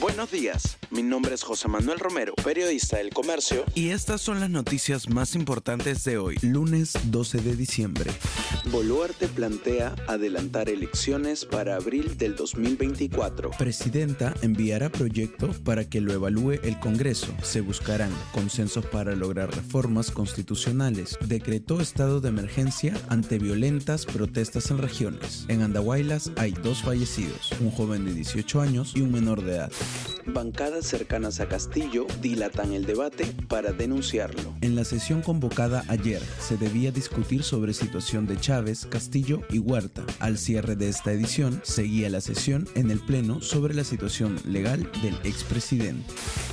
Buenos días, mi nombre es José Manuel Romero, periodista del Comercio. Y estas son las noticias más importantes de hoy, lunes 12 de diciembre. Boluarte plantea adelantar elecciones para abril del 2024. Presidenta enviará proyecto para que lo evalúe el Congreso. Se buscarán consensos para lograr reformas constitucionales. Decretó estado de emergencia ante violentas protestas en regiones. En Andahuaylas hay dos fallecidos, un joven de 18 años y un menor de edad. Bancadas cercanas a Castillo dilatan el debate para denunciarlo. En la sesión convocada ayer se debía discutir sobre situación de Chávez, Castillo y Huerta. Al cierre de esta edición seguía la sesión en el Pleno sobre la situación legal del expresidente.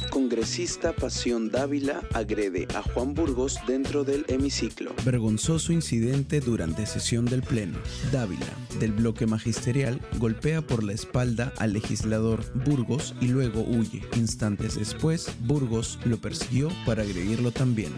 Congresista Pasión Dávila agrede a Juan Burgos dentro del hemiciclo. Vergonzoso incidente durante sesión del Pleno. Dávila, del bloque magisterial, golpea por la espalda al legislador Burgos y luego huye. Instantes después, Burgos lo persiguió para agredirlo también.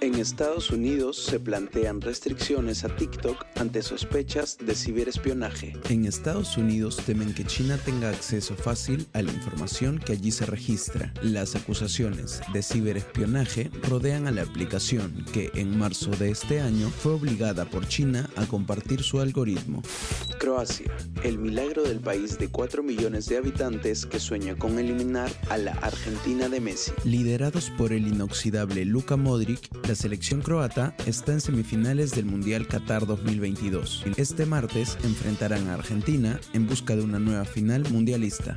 En Estados Unidos se plantean restricciones a TikTok ante sospechas de ciberespionaje. En Estados Unidos temen que China tenga acceso fácil a la información que allí se registra. Las acusaciones de ciberespionaje rodean a la aplicación que en marzo de este año fue obligada por China a compartir su algoritmo. Croacia, el milagro del país de 4 millones de habitantes que sueña con eliminar a la Argentina de Messi. Liderados por el inoxidable Luka Modric, la selección croata está en semifinales del Mundial Qatar 2022. Este martes enfrentarán a Argentina en busca de una nueva final mundialista.